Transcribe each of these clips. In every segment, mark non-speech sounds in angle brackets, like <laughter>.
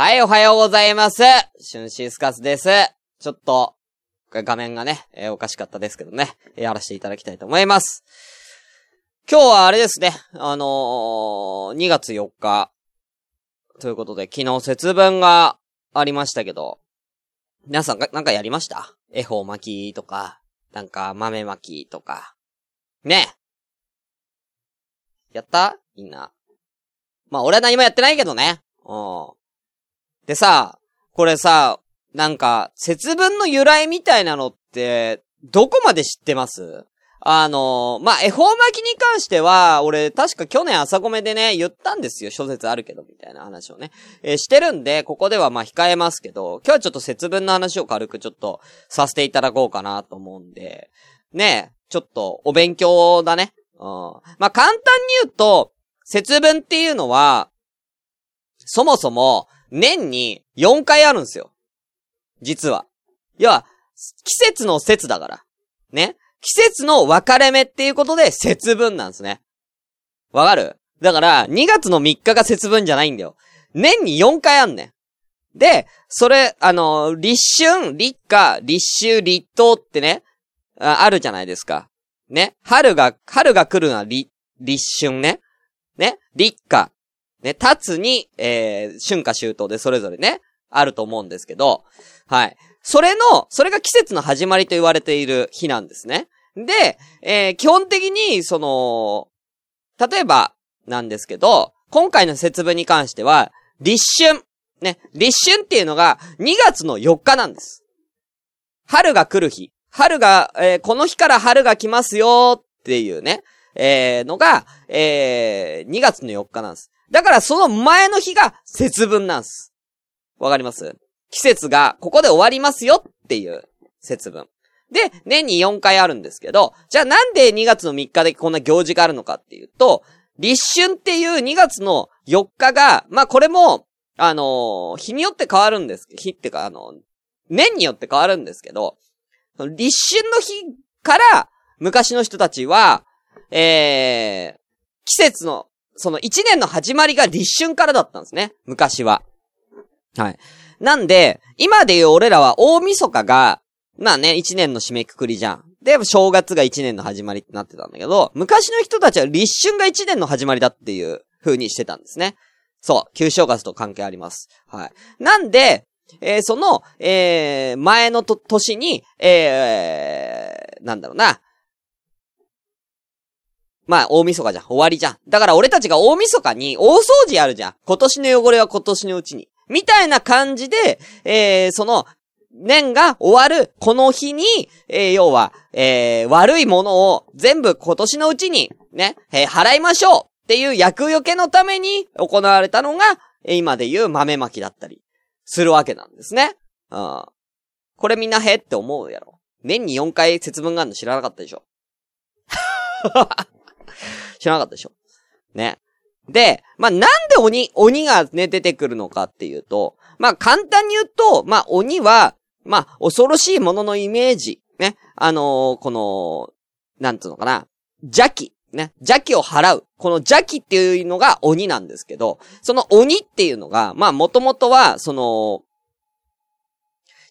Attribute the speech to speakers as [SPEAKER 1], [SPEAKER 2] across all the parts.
[SPEAKER 1] はい、おはようございます。シュンシースカスです。ちょっと、画面がね、えー、おかしかったですけどね、やらせていただきたいと思います。今日はあれですね、あのー、2月4日、ということで、昨日節分がありましたけど、皆さんなんかやりました？恵方巻きとか、なんか豆巻きとか。ねやった？みんな。まあ、俺は何もやってないけどね。うん。でさ、これさ、なんか、節分の由来みたいなのって、どこまで知ってます？あのまあ、恵方巻きに関しては、俺、確か去年朝米でね、言ったんですよ。諸説あるけど、みたいな話をね。えー、してるんで、ここではま、控えますけど、今日はちょっと節分の話を軽くちょっとさせていただこうかなと思うんで、ねちょっとお勉強だね。うん。まあ、簡単に言うと、節分っていうのは、そもそも、年に4回あるんですよ。実は。要は、季節の節だから。ね。季節の分かれ目っていうことで節分なんですね。わかる？だから、2月の3日が節分じゃないんだよ。年に4回あんねん。で、それ、あの、立春、立夏、立秋、立冬ってねあ、るじゃないですか。ね。春が、春が来るのは立、立春ね。ね。立夏。ね。立つに、えー、春夏秋冬でそれぞれね、あると思うんですけど、はい。それの、それが季節の始まりと言われている日なんですね。で、えー、基本的に、その、例えば、なんですけど、今回の節分に関しては、立春。ね、立春っていうのが2月の4日なんです。春が来る日。春が、えー、この日から春が来ますよっていうね、えー、のが、えー、2月の4日なんです。だからその前の日が節分なんです。わかります？季節がここで終わりますよっていう節分。で、年に4回あるんですけど、じゃあなんで2月の3日でこんな行事があるのかっていうと、立春っていう2月の4日が、まあこれも、あのー、日によって変わるんです。日ってか、あの、年によって変わるんですけど、立春の日から昔の人たちは、えー、季節の、その1年の始まりが立春からだったんですね。昔は。はい。なんで、今で言う俺らは大晦日が、まあね、一年の締めくくりじゃん。で、正月が一年の始まりってなってたんだけど、昔の人たちは立春が一年の始まりだっていう風にしてたんですね。そう、旧正月と関係あります。はい。なんで、えー、その、えー、前のと、年に、えー、なんだろうな。まあ、大晦日じゃん。終わりじゃん。だから俺たちが大晦日に大掃除やるじゃん。今年の汚れは今年のうちに。みたいな感じで、えー、その、年が終わる、この日に、えー、要は、えー、悪いものを全部今年のうちに、ね、えー、払いましょうっていう役除けのために行われたのが、今で言う豆まきだったり、するわけなんですね。うん。これみんなへって思うやろ。年に4回節分があるの知らなかったでしょ <laughs> 知らなかったでしょ？ね。で、まあ、なんで鬼、鬼がね、出てくるのかっていうと、まあ、簡単に言うと、まあ、鬼は、まあ、恐ろしいもののイメージ。ね。あのー、この、なんつうのかな。邪気。ね。邪気を払う。この邪気っていうのが鬼なんですけど、その鬼っていうのが、まあ、もともとは、その、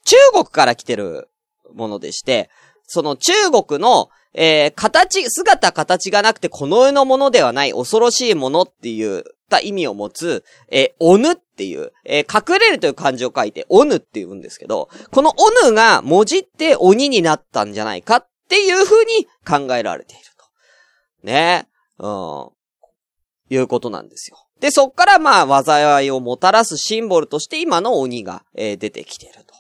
[SPEAKER 1] 中国から来てるものでして、その中国の、えー、形、姿形がなくてこの世のものではない恐ろしいものって言った意味を持つ、えー、おぬっていう、えー、隠れるという漢字を書いて、おぬって言うんですけど、このおぬが文字って鬼になったんじゃないかっていう風に考えられていると。ね。うん。いうことなんですよ。で、そっからまあ、災いをもたらすシンボルとして今の鬼が、えー、出てきていると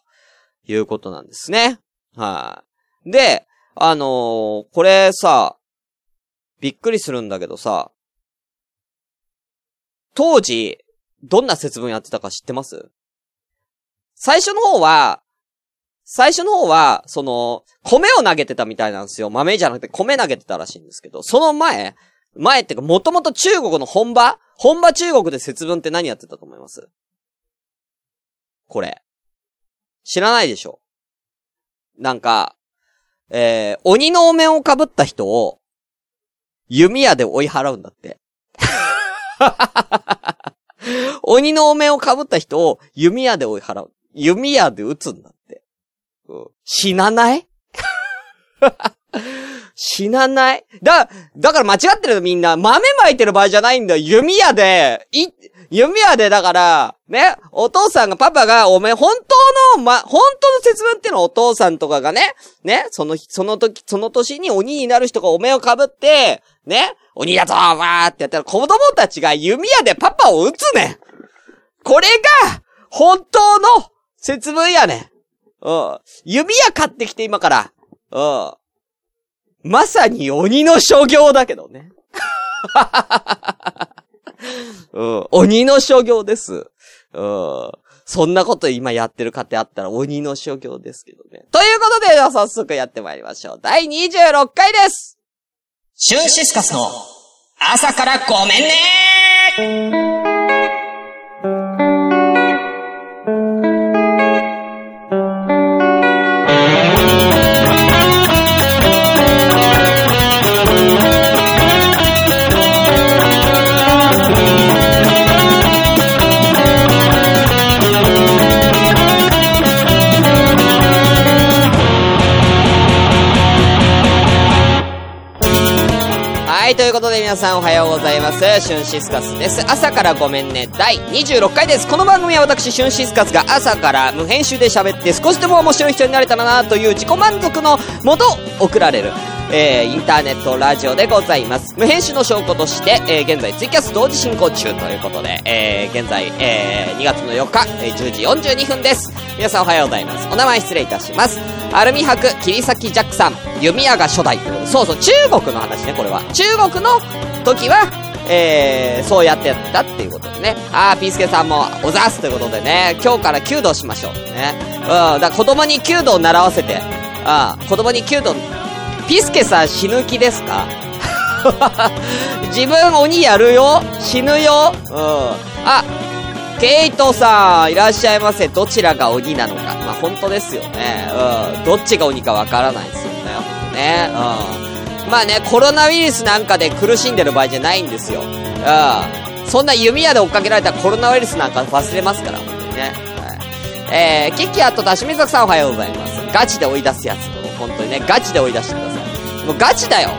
[SPEAKER 1] いうことなんですね。はい、で、あのー、これさ、びっくりするんだけどさ、当時、どんな節分やってたか知ってます？最初の方は、最初の方は、その、米を投げてたみたいなんですよ。豆じゃなくて米投げてたらしいんですけど、その前、前ってか、もともと中国の本場？本場中国で節分って何やってたと思います？これ。知らないでしょ？なんか、えー、鬼のお面を被った人を、弓矢で追い払うんだって。<laughs> 鬼のお面を被った人を弓矢で追い払う。弓矢で撃つんだって。うん、死なない？<laughs> 死なない？だ、だから間違ってるみんな。豆巻いてる場合じゃないんだよ。弓矢で、い、弓矢でだから、ね、お父さんが、パパが、おめ、本当の、ま、本当の節分っていうのはお父さんとかがね、ね、その、その時、その年に鬼になる人がお面をかぶって、ね、鬼やぞーわーってやったら子供たちが弓矢でパパを撃つねこれが、本当の節分やね。うん。弓矢買ってきて今から。うん。まさに鬼の所業だけどね。うん、鬼の所業です。うん。そんなこと今やってる家庭あったら鬼の所業ですけどね。ということで、では早速やってまいりましょう。第26回ですシュンシスカスの朝からごめんねということで皆さんおはようございます。シュンシスカスです。朝からごめんね、第26回です。この番組は私、シュンシスカスが朝から無編集で喋って少しでも面白い人になれたらなという自己満足のもと送られる、えー、インターネットラジオでございます。無編集の証拠として、えー、現在ツイキャス同時進行中ということで、えー、現在、えー、2月の4日、え、10時42分です。皆さんおはようございます。お名前失礼いたします。アルミ箔、切り裂きジャックさん、弓矢が初代、そうそう、中国の話ね、これは。中国の時は、えー、そうやってやったっていうことでね。あー、ピースケさんも、おざすということでね、今日から弓道しましょう。ね。うん、だから子供に弓道を習わせて、あ子供に弓道、ピスケさん死ぬ気ですか？<laughs> 自分鬼やるよ死ぬようん。あ、ケイトさん、いらっしゃいませ。どちらが鬼なのか。まあ、本当ですよね。うん。どっちが鬼かわからないですよね。ほんとね。うん。まあね、コロナウイルスなんかで苦しんでる場合じゃないんですよ。うん。そんな弓矢で追っかけられたコロナウイルスなんか忘れますから、ほんとにね。はい。えー、キキアとダシミザクさんおはようございます。ガチで追い出すやつ。本当にね、ガチで追い出してください。もうガチだよ。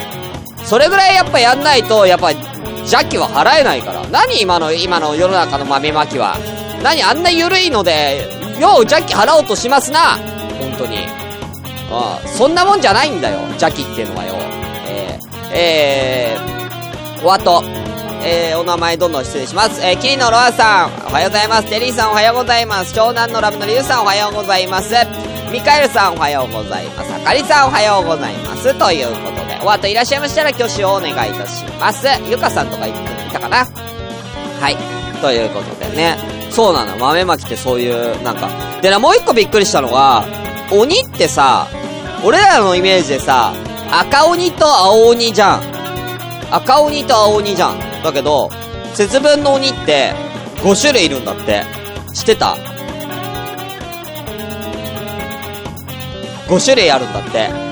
[SPEAKER 1] それぐらいやっぱやんないと、やっぱ、邪気は払えないから。何今の、今の世の中の豆まきは？何あんな緩いので、よう邪気払おうとしますな。本当に。うん。そんなもんじゃないんだよ。邪気っていうのはよ。えー、えー、お後。えー、お名前どんどん失礼します。えー、キリノロアさん、おはようございます。テリーさんおはようございます。長男のラブのリュウさんおはようございます。ミカエルさんおはようございます。あかりさんおはようございます。ということ、お後いらっしゃいましたら挙手をお願いいたします。ゆかさんとかいたかな？はい。ということでね。そうなの。豆まきってそういう、なんか。でな、もう一個びっくりしたのが、鬼ってさ、俺らのイメージでさ、赤鬼と青鬼じゃん。赤鬼と青鬼じゃん。だけど、節分の鬼って5種類いるんだって。知ってた ?5 種類あるんだって。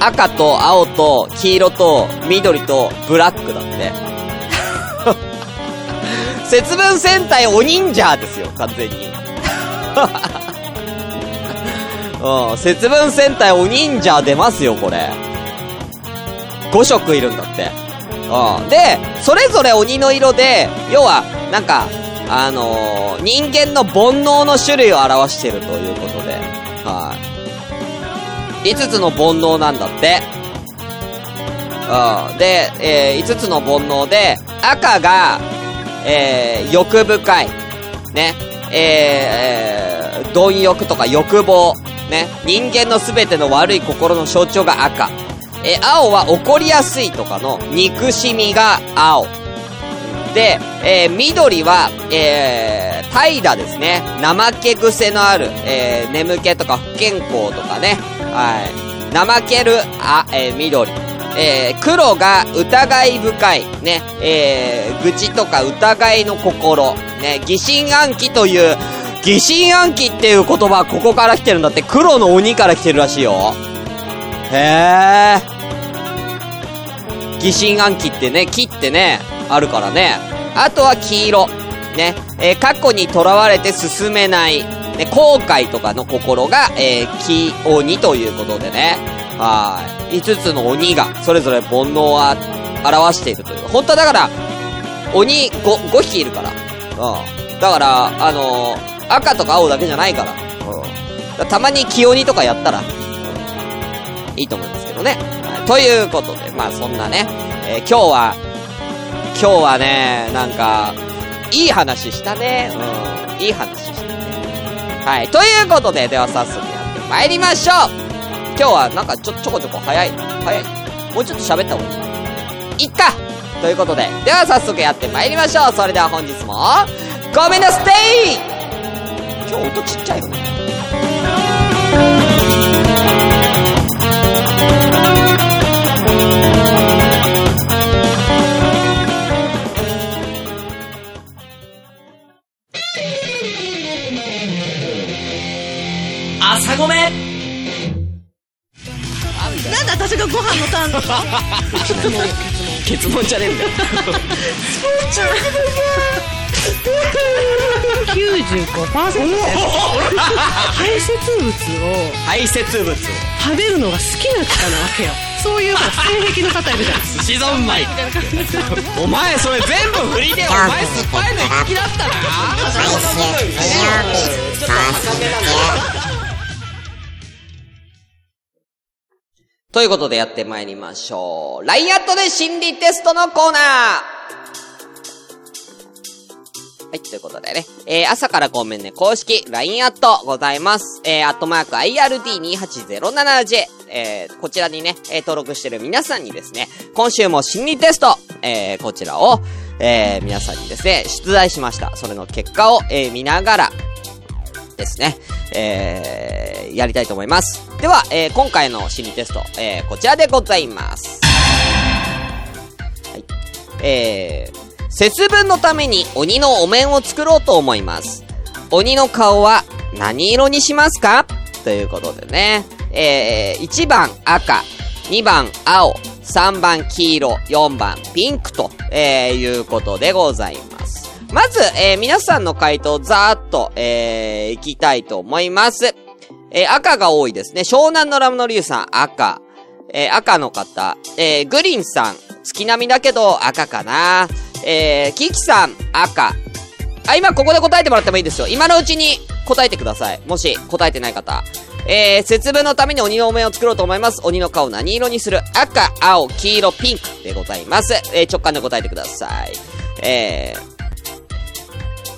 [SPEAKER 1] 赤と青と黄色と緑とブラックだって。<laughs> 節分戦隊お忍者ですよ、完全に。<laughs> うん、節分戦隊お忍者出ますよ、これ。5色いるんだって。うん。で、それぞれ鬼の色で、要は、なんか、あのー、人間の煩悩の種類を表してるということで、はい、5つの煩悩なんだって。うん。で、えー、5つの煩悩で、赤が、えー、欲深い。ね。えー、貪欲とか欲望。ね。人間のすべての悪い心の象徴が赤。え青は怒りやすいとかの憎しみが青。で、えー、緑は、えー、怠惰ですね。怠け癖のある、えー、眠気とか不健康とかね。はい。怠ける、あ、えー、緑。えー、黒が疑い深い。ね。えー、愚痴とか疑いの心。ね。疑心暗鬼という、疑心暗鬼っていう言葉ここから来てるんだって。黒の鬼から来てるらしいよ。へー。疑心暗鬼ってね、木ってね、あるからね。あとは黄色。ね。えー、過去に囚われて進めない、ね、後悔とかの心が、えー、気鬼ということでね。はい。5つの鬼が、それぞれ煩悩を表しているという。本当はだから、鬼 5, 5匹いるから。うん。だから、あのー、赤とか青だけじゃないから。うん。たまに気鬼とかやったら、いいと思いますけどね。はい。ということで、まあそんなね、えー、今日は、今日はね、なんか、いい話したね。うん。いい話したね。はい。ということで、では早速やって参りましょう今日はなんかちょ、ちょこちょこ早い。早い。もうちょっと喋った方がいい。いっかということで、では早速やって参りましょうそれでは本日も、ごめんなステイ今日音ちっちゃいよね。
[SPEAKER 2] じゃねえんだよ。
[SPEAKER 3] 95%排泄物を
[SPEAKER 2] 排泄物を
[SPEAKER 3] 食べるのが好きな方なわけよそういう性癖の方いるじゃん
[SPEAKER 2] 寿司三昧お前それ全部振りでお前酸っぱいの好きだったな
[SPEAKER 1] ということでやってまいりましょう。LINE アットで心理テストのコーナーはい、ということでね。えー、朝からごめんね、公式 LINE アットございます。えー、アットマーク IRD2807J。えー、こちらにね、えー、登録してる皆さんにですね、今週も心理テスト、えー、こちらを、えー、皆さんにですね、出題しました。それの結果を、えー、見ながら、ですね、えー、やりたいと思います。では、えー、今回の心理テスト、えー、こちらでございます。はい。えー、節分のために鬼のお面を作ろうと思います。鬼の顔は何色にしますか？ということでね。えー、1番赤、2番青、3番黄色、4番ピンクと、えー、いうことでございます。まず、えー、皆さんの回答ざーっと、えー、いきたいと思います。えー、赤が多いですね。湘南のラムのリュウさん、赤。えー、赤の方。えー、グリンさん、月並みだけど赤かな。えー、キキさん、赤。あ、今ここで答えてもらってもいいですよ。今のうちに答えてください。もし答えてない方。えー、節分のために鬼のお面を作ろうと思います。鬼の顔何色にする？赤、青、黄色、ピンクでございます。えー、直感で答えてください。えー、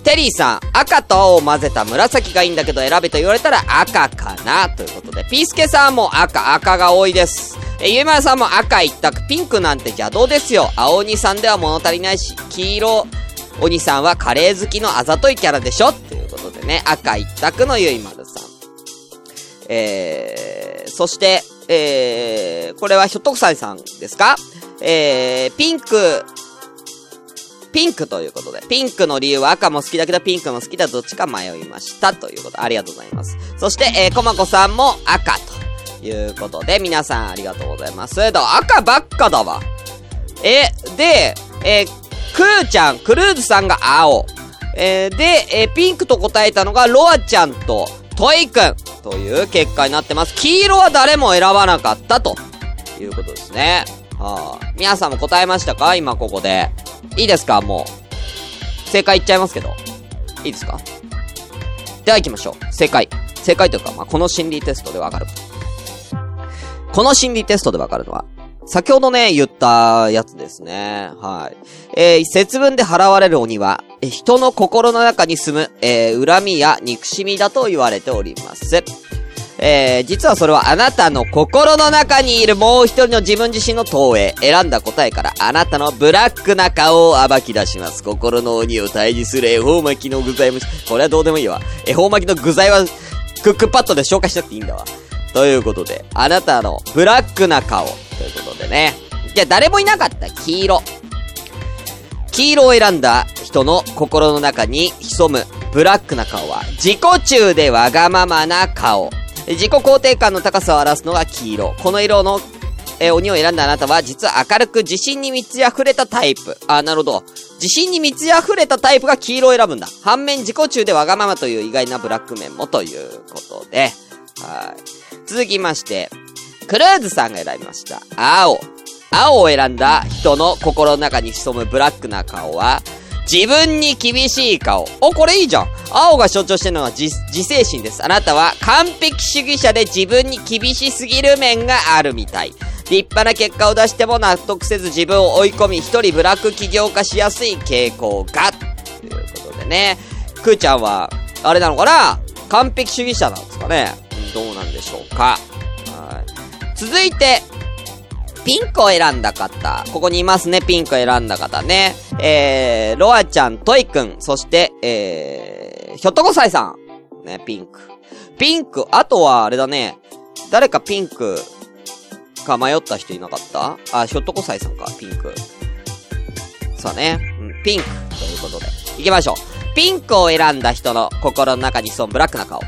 [SPEAKER 1] テリーさん、赤と青を混ぜた紫がいいんだけど選べと言われたら赤かなということで、ピースケさんも赤、赤が多いです。え、ゆいまやさんも赤一択、ピンクなんて邪道ですよ。青鬼さんでは物足りないし、黄色鬼さんはカレー好きのあざといキャラでしょということでね、赤一択のゆいまるさん。えー、そして、えー、これはひょっとくさんさんですか？えー、ピンク、ピンクということで、ピンクの理由は赤も好きだけどピンクも好きだどっちか迷いましたということ、ありがとうございます。そして、えー、コマコさんも赤ということで、皆さんありがとうございます。だ赤ばっかだわ。え、で、えー、クーちゃん、クルーズさんが青。えー、で、えー、ピンクと答えたのがロアちゃんとトイくんという結果になってます。黄色は誰も選ばなかったということですね。はあ、皆さんも答えましたか？今ここで。いいですか？もう。正解言っちゃいますけど。いいですか？では行きましょう。正解。正解というか、まあ、この心理テストでわかる。この心理テストでわかるのは、先ほどね、言ったやつですね。はい。えー、節分で払われる鬼は、人の心の中に住む、えー、恨みや憎しみだと言われております。えー、実はそれはあなたの心の中にいるもう一人の自分自身の投影、選んだ答えからあなたのブラックな顔を暴き出します。心の鬼を退治する恵方巻きの具材も、これはどうでもいいわ。恵方巻きの具材はクックパッドで紹介しなくていいんだわ。ということで、あなたのブラックな顔、ということでね。じゃあ誰もいなかった黄色。黄色を選んだ人の心の中に潜むブラックな顔は、自己中でわがままな顔。自己肯定感の高さを表すのが黄色。この色の、えー、鬼を選んだあなたは、実は明るく自信に満ち溢れたタイプ。あ、なるほど。自信に満ち溢れたタイプが黄色を選ぶんだ。反面自己中でわがままという意外なブラック面もということで。はい。続きまして、クルーズさんが選びました。青。青を選んだ人の心の中に潜むブラックな顔は、自分に厳しい顔。お、これいいじゃん。青が象徴してるのは自自制心です。あなたは完璧主義者で自分に厳しすぎる面があるみたい。立派な結果を出しても納得せず自分を追い込み、一人ブラック起業化しやすい傾向が。ということでね。くーちゃんは、あれなのかな？完璧主義者なんですかねどうなんでしょうか。はい。続いて、ピンクを選んだ方。ここにいますね、ピンクを選んだ方ね。えー、ロアちゃん、トイくん、そして、えー、ひょっとこさいさん。ね、ピンク。ピンク、あとは、あれだね。誰かピンク、か迷った人いなかった？あ、ひょっとこさいさんか、ピンク。そうね。うん、ピンク。ということで。行きましょう。ピンクを選んだ人の心の中に潜むブラックな顔。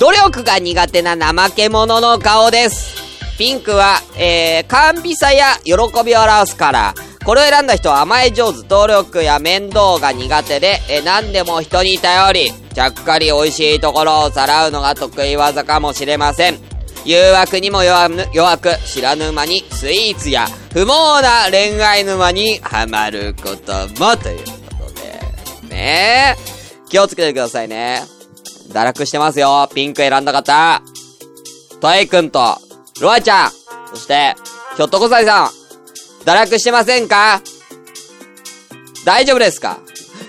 [SPEAKER 1] 努力が苦手な怠け者の顔です。ピンクは、えー、甘美さや喜びを表すから、これを選んだ人は甘え上手、努力や面倒が苦手で、えー、何でも人に頼り、ちゃっかり美味しいところをさらうのが得意技かもしれません。誘惑にも弱弱く、知らぬ間にスイーツや不毛な恋愛沼にはまることも、ということで、ねえ。気をつけてくださいね。堕落してますよ。ピンク選んだ方。トイくんと、ロアちゃん、そして、ひょっとこさいさん、堕落してませんか？大丈夫ですか？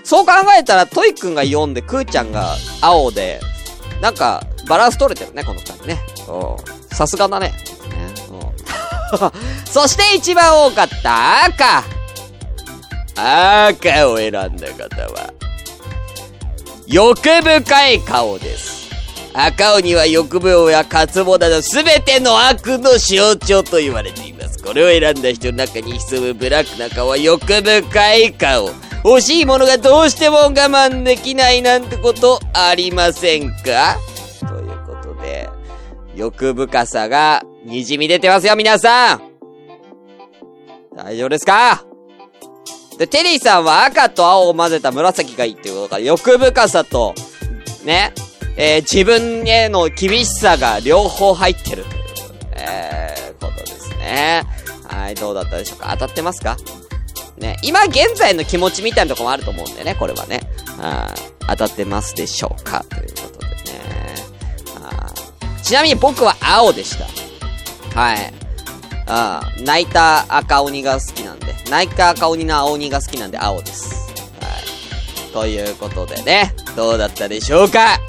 [SPEAKER 1] そう考えたら、トイくんが4で、クーちゃんが青で、なんか、バランス取れてるね、この二人ね。うん。さすがだね。ねうん <laughs> そして一番多かった赤。赤を選んだ方は、欲深い顔です。赤鬼は欲望や渇望など全ての悪の象徴と言われています。これを選んだ人の中に潜むブラックな顔。は欲深い顔。欲しいものがどうしても我慢できないなんてことありませんか？ということで、欲深さが滲み出てますよ、皆さん。大丈夫ですか？で、テリーさんは赤と青を混ぜた紫がいいっていうことから、欲深さと、ね、えー自分への厳しさが両方入ってる、えー、ことですね。はい、どうだったでしょうか？当たってますか？ね、今現在の気持ちみたいなとこもあると思うんでね、これはね。はい当たってますでしょうか？ということでね。はいちなみに僕は青でした。はい。あ、泣いた赤鬼が好きなんで、泣いた赤鬼の青鬼が好きなんで青です。はい。ということでね、どうだったでしょうか？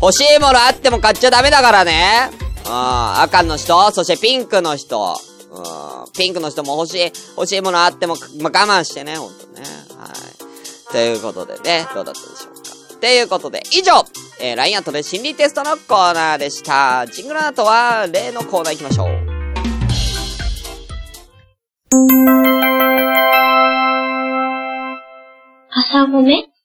[SPEAKER 1] 欲しいものあっても買っちゃダメだからね。うん、赤の人、そしてピンクの人。うん、ピンクの人も欲しい、欲しいものあっても、ま、我慢してね、ほんとね。はい。ということでね、どうだったでしょうか。ということで、以上、えー、LINE アットで心理テストのコーナーでした。ジングルの後は、例のコーナー行きましょう。
[SPEAKER 4] 朝ごめ？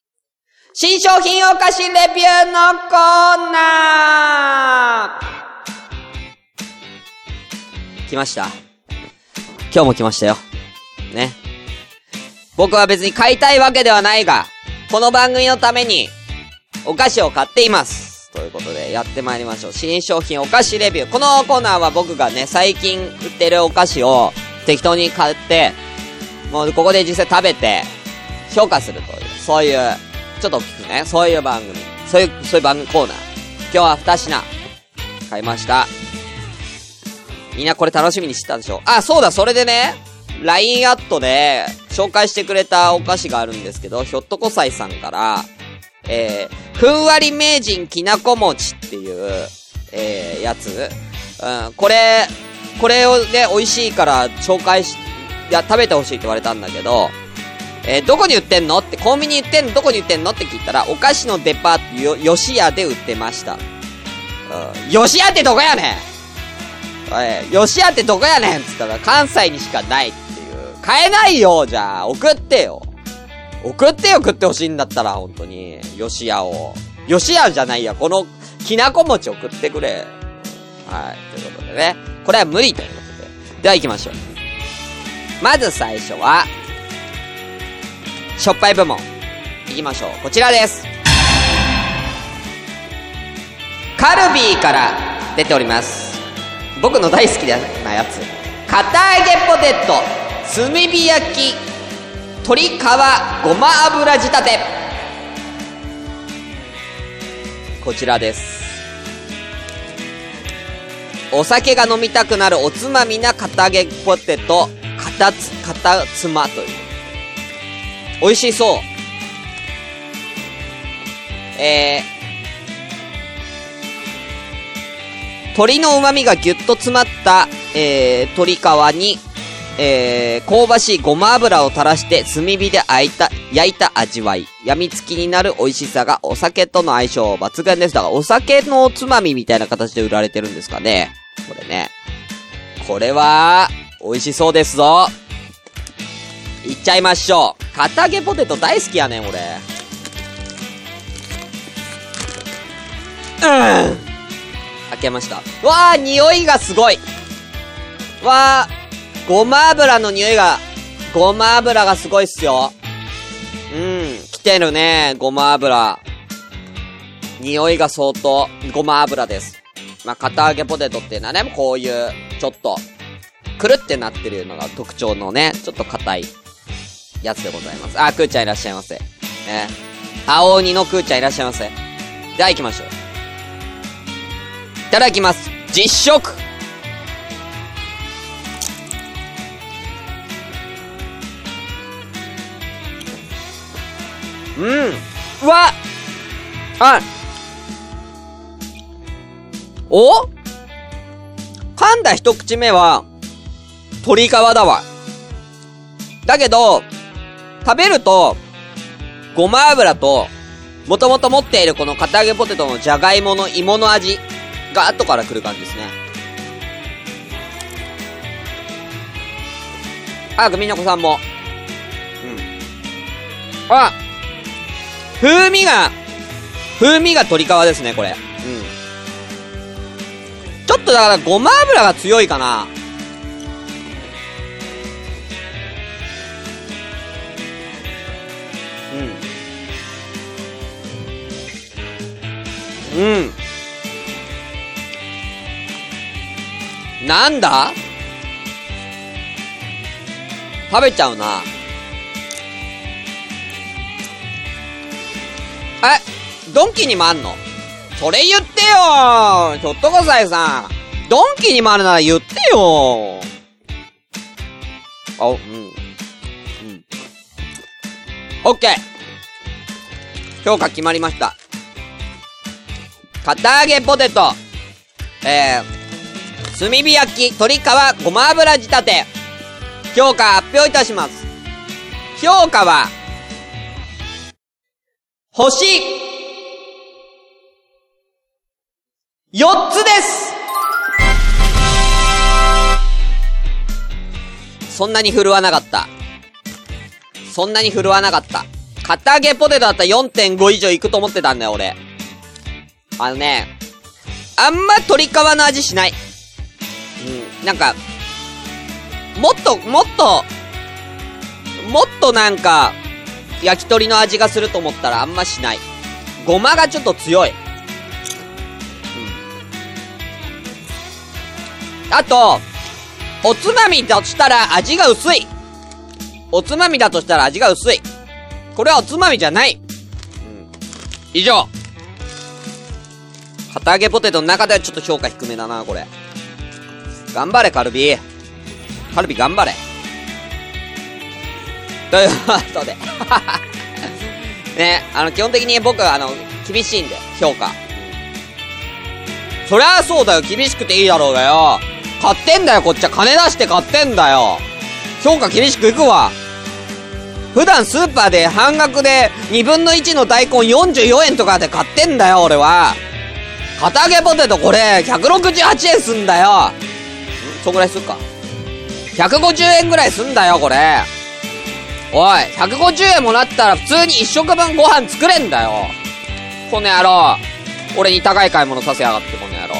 [SPEAKER 1] 新商品お菓子レビューのコーナー来ました。今日も来ましたよ。ね。僕は別に買いたいわけではないが、この番組のために、お菓子を買っています。ということで、やってまいりましょう。新商品お菓子レビュー。このコーナーは僕がね、最近売ってるお菓子を適当に買って、もうここで実際食べて、評価するという、そういう、ちょっと大きくね、そういう番組、そういう、そういう番組コーナー。今日は二品、買いました。みんなこれ楽しみにしてたでしょあ、そうだ、それでね、LINE アットで紹介してくれたお菓子があるんですけど、ひょっとこさいさんから、えー、ふんわり名人きなこ餅っていう、えー、やつ。うん、これ、これをね、美味しいから紹介し、いや、食べてほしいって言われたんだけど、えーどこに売ってんの？って、コンビニ売ってんの？どこに売ってんの？って聞いたら、お菓子のデパートよ、吉屋で売ってました。うん、吉屋ってどこやねん？おい、吉屋ってどこやねん？っつったら、関西にしかないっていう。買えないよじゃあ、送ってよ。送ってよ食ってほしいんだったら、本当に。吉屋を。吉屋じゃないや、この、きなこ餅送ってくれ。はい、ということでね。これは無理ということで。では行きましょう。まず最初は、しょっぱい部門。いきましょう。こちらです。カルビーから出ております。僕の大好きなやつ。片揚げポテト、炭火焼き、鶏皮、ごま油仕立て。こちらです。お酒が飲みたくなるおつまみな片揚げポテト、片つ、片つまという。美味しそう。えー、鶏の旨味がぎゅっと詰まった、えー、鶏皮に、えー、香ばしいごま油を垂らして炭火で焼いた、焼いた味わい。病みつきになる美味しさがお酒との相性抜群です。だからお酒のおつまみみたいな形で売られてるんですかね。これね。これは、美味しそうですぞ。いっちゃいましょう。片揚げポテト大好きやねん、俺。うん。開けました。わー、匂いがすごい。わー、ごま油の匂いが、ごま油がすごいっすよ。うん、来てるね、ごま油。匂いが相当、ごま油です。まあ、片揚げポテトっていうのはね、こういう、ちょっと、くるってなってるのが特徴のね、ちょっと硬い、やつでございます。あ、くーちゃんいらっしゃいませ。ね。青鬼のくーちゃんいらっしゃいませ。では行きましょう。いただきます。実食うん。うわあお？噛んだ一口目は、鶏皮だわ。だけど、食べると、ごま油と、もともと持っているこの片揚げポテトのじゃがいもの芋の味が後から来る感じですね。あ、グミの子さんも。うん。あ風味が、風味が鶏皮ですね、これ。うん。ちょっとだからごま油が強いかな。うん。なんだ？食べちゃうな。え、ドンキにもあんの？それ言ってよちょっとこさえさん。ドンキにもあるなら言ってよあ、うん。うん。オッケー評価決まりました。片揚げポテト、えー、炭火焼き、鶏皮、ごま油仕立て、評価発表いたします。評価は、星、4つですそんなに振るわなかった。そんなに振るわなかった。片揚げポテトだったら4.5以上いくと思ってたんだよ、俺。あのね、あんま鶏皮の味しない。うん、なんか、もっと、もっと、もっとなんか、焼き鳥の味がすると思ったらあんましない。ごまがちょっと強い。うん。あと、おつまみだとしたら味が薄い。おつまみだとしたら味が薄い。これはおつまみじゃない。うん。以上。片揚げポテトの中ではちょっと評価低めだな、これ。頑張れ、カルビ。カルビ頑張れ。ということで。<laughs> ね、あの、基本的に僕は、あの、厳しいんで、評価。そりゃそうだよ、厳しくていいだろうがよ。買ってんだよ、こっちは。金出して買ってんだよ。評価厳しくいくわ。普段スーパーで半額で2分の1の大根44円とかで買ってんだよ、俺は。片揚げポテトこれ、168円すんだよ。んそんぐらいすっか。150円ぐらいすんだよ、これ。おい、150円もらったら普通に1食分ご飯作れんだよ。この野郎。俺に高い買い物させやがって、この野郎。っ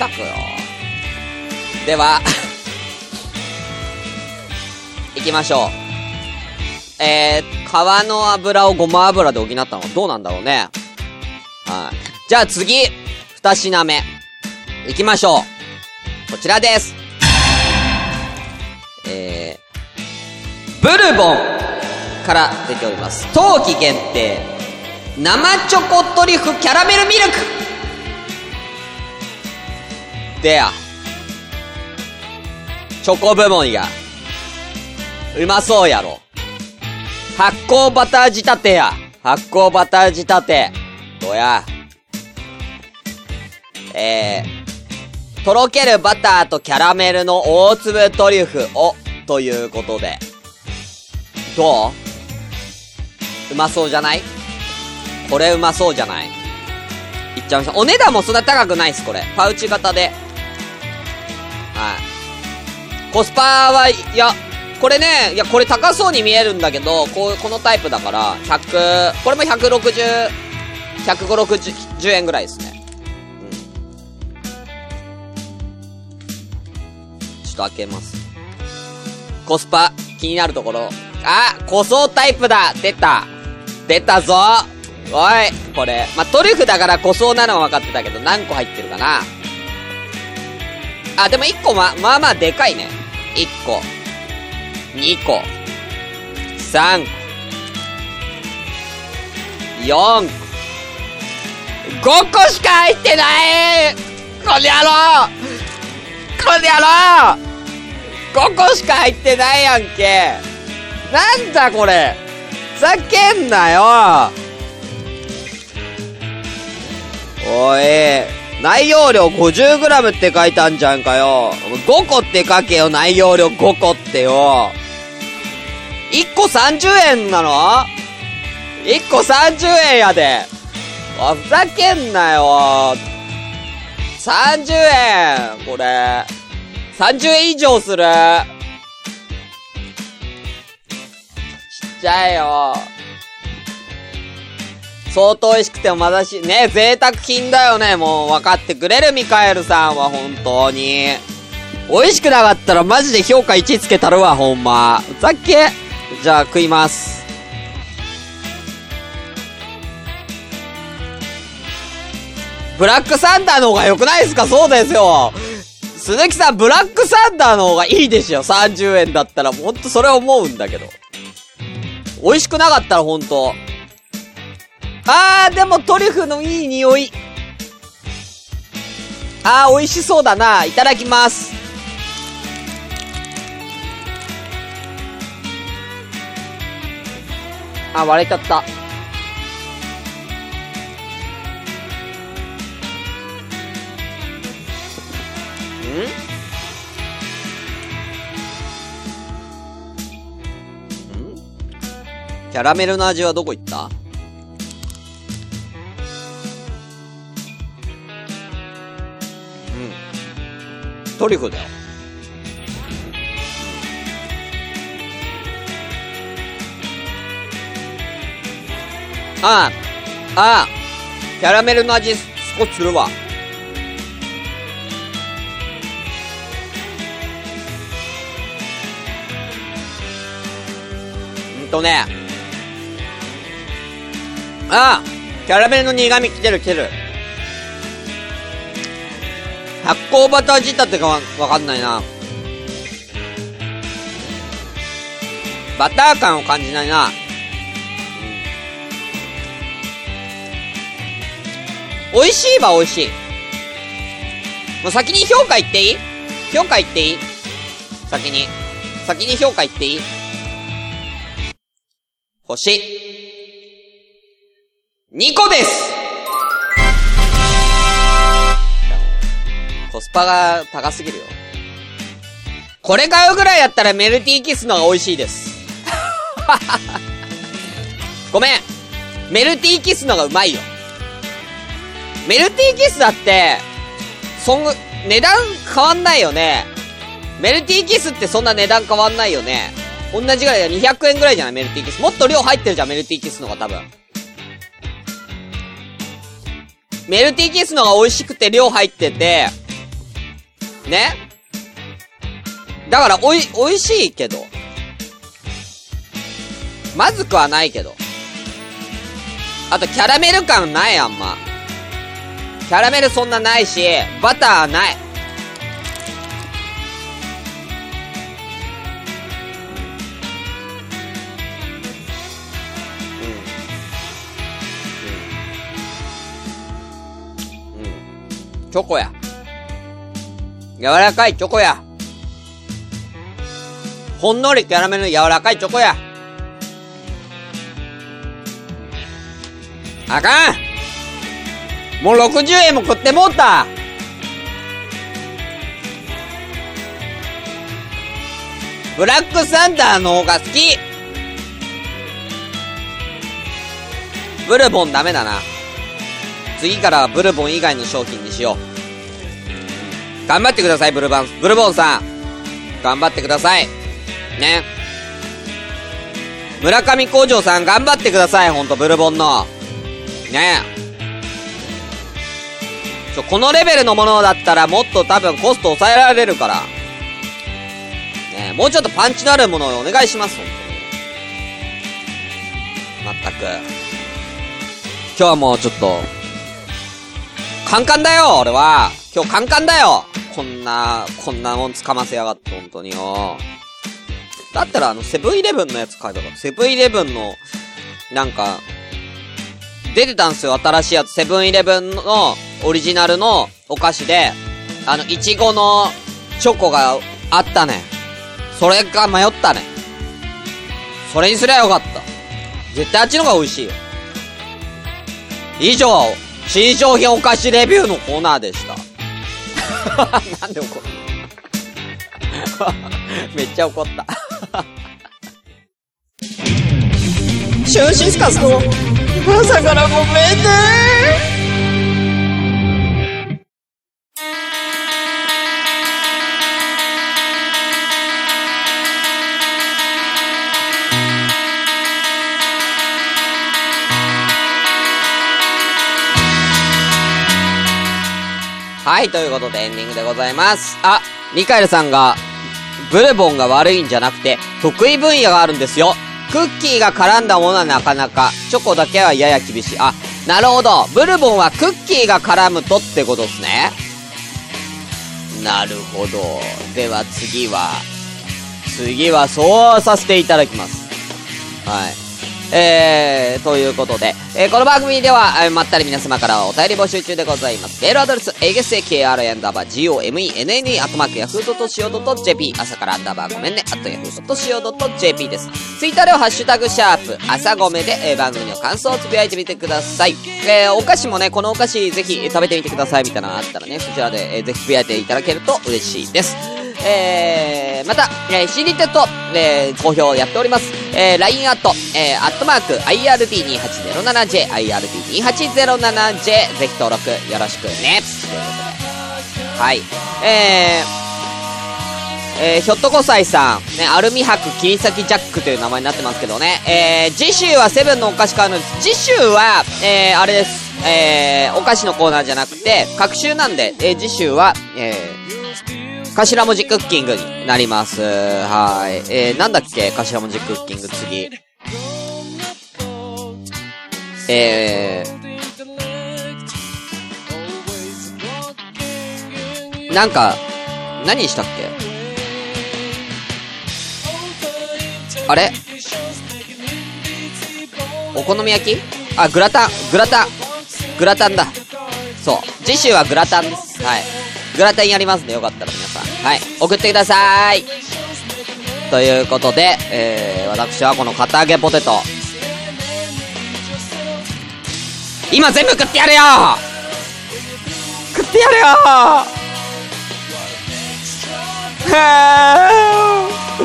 [SPEAKER 1] たくよ。では、<laughs> 行きましょう。えー、皮の油をごま油で補ったのはどうなんだろうね。はい。じゃあ次、二品目。行きましょう。こちらです。えー、ブルボンから出ております。冬季限定、生チョコトリュフキャラメルミルクでや。チョコ部門や。うまそうやろ。発酵バター仕立てや。発酵バター仕立て。どや。えー、とろけるバターとキャラメルの大粒トリュフを、ということで。どう？うまそうじゃない？これうまそうじゃない？いっちゃいました。お値段もそんな高くないっす、これ。パウチ型で。はい。コスパは、いや、これね、いや、これ高そうに見えるんだけど、こう、このタイプだから、100、これも160、150、60円ぐらいですね。開けます。コスパ、気になるところ。あ塗装タイプだ出た出たぞおいこれ。まあ、トリュフだから塗装なのは分かってたけど、何個入ってるかなあ、でも1個ま、まあまあでかいね。1個。2個。3個。4個。5個しか入ってないこの野郎この野郎 !5 個しか入ってないやんけなんだこれふざけんなよおい、内容量 50g って書いたんじゃんかよ。5個って書けよ、内容量5個ってよ。1個30円なの ?1 個30円やで。あ、ふざけんなよ。30円これ。30円以上する。ちっちゃいよ。相当美味しくてもまだし、ね、贅沢品だよね。もう分かってくれるミカエルさんは本当に。美味しくなかったらマジで評価1つけたるわ、ほんま。ふざけ。じゃあ食います。ブラックサンダーの方が良くないですか？そうですよ。鈴木さん、ブラックサンダーの方がいいでしょ ?30 円だったら、ほんとそれ思うんだけど。美味しくなかったらほんと。あー、でもトリュフのいい匂い。あー、美味しそうだな。いただきます。あ、割れちゃった。キャラメルの味はどこ行った？うん。トリュフだよ。ああ、ああ、キャラメルの味少しするわ。とね。ああキャラメルの苦味来てる来てる。発酵バター仕立てがわわかんないな。バター感を感じないな。美味しいは美味しい。もう先に評価言っていい？評価言っていい？先に。先に評価言っていい？星。2個ですコスパが高すぎるよ。これ買うぐらいやったらメルティーキスのが美味しいです。<laughs> ごめん。メルティーキスのがうまいよ。メルティーキスだって、そん、値段変わんないよね。メルティーキスってそんな値段変わんないよね。同じぐらいだ。200円ぐらいじゃない？メルティーキス。もっと量入ってるじゃん、メルティーキスの方が多分。メルティーキスの方が美味しくて量入ってて、ね？だから、おい、美味しいけど。まずくはないけど。あと、キャラメル感ない、あんま。キャラメルそんなないし、バターない。チョコや。柔らかいチョコや。ほんのりキャラメルの柔らかいチョコや。あかんもう60円も食ってもうたブラックサンダーの方が好きブルボンダメだな。次からブルボン以外の商品にしよう。頑張ってください、ブルバン、ブルボンさん。頑張ってください。ね。村上工場さん頑張ってください、ほんと、ブルボンの。ねちょ、このレベルのものだったらもっと多分コスト抑えられるから。ねもうちょっとパンチのあるものをお願いします、ほんとに。まったく。今日はもうちょっと、カンカンだよ、俺は。今日カンカンだよ。こんな、こんなもんつかませやがって、ほんとによ。だったらあの、セブンイレブンのやつ買えばよか。セブンイレブンの、なんか、出てたんすよ、新しいやつ。セブンイレブンのオリジナルのお菓子で、あの、いちごのチョコがあったね。それが迷ったね。それにすりゃよかった。絶対あっちの方が美味しいよ。以上、新商品お菓子レビューのコーナーでした。<laughs> なんで怒る <laughs> めっちゃ怒った。シュンシスカスの朝からごめんねはい、ということでエンディングでございます。あ、ミカエルさんが、ブルボンが悪いんじゃなくて、得意分野があるんですよ。クッキーが絡んだものはなかなか、チョコだけはやや厳しい。あ、なるほど。ブルボンはクッキーが絡むとってことですね。なるほど。では次は、次はそうさせていただきます。はい。えー、ということで、えー、この番組では、えーまったり皆様からお便り募集中でございます。メールアドレス、えげせ k r アンダーバー gomenne アットマークヤフー .co.jp 朝からアンダーバーごめんね、アットヤフー .co.jp です。ツイッターではハッシュタグシャープ、朝ごめで、えー番組の感想をつぶやいてみてください。えー、お菓子もね、このお菓子ぜひ食べてみてくださいみたいなのがあったらね、そちらで、えーぜひつぶやいていただけると嬉しいです。えー、また、えー、CD テット、えー、好評やっております。えー、LINE アット、えー、アットマーク、IRD2807J、IRD2807J、ぜひ登録よろしくね。ということで。はい。えー、えー、ひょっとこさいさん、ね、アルミ箔切り裂きジャックという名前になってますけどね、えー、次週はセブンのお菓子買うのです。次週は、えー、あれです。えー、お菓子のコーナーじゃなくて、各週なんで、えー、次週は、えー、頭文字クッキングになります。はい。えー、なんだっけ？頭文字クッキング次。えー、なんか、何したっけ？あれ？お好み焼き？あ、グラタン、グラタン、グラタンだ。そう。次週はグラタンです。はい。グラタンやりますんで、よかったら皆さん。はい。送ってください。ということで、えー、私はこの片揚げポテト。今全部食ってやるよ食ってやるよはぁ <laughs>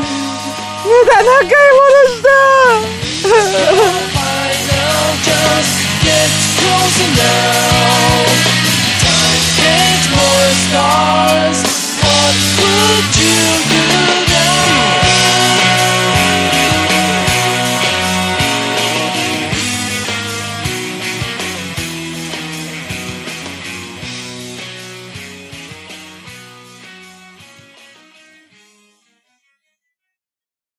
[SPEAKER 1] 無駄な買い物した <laughs>
[SPEAKER 4] stars, what would you do?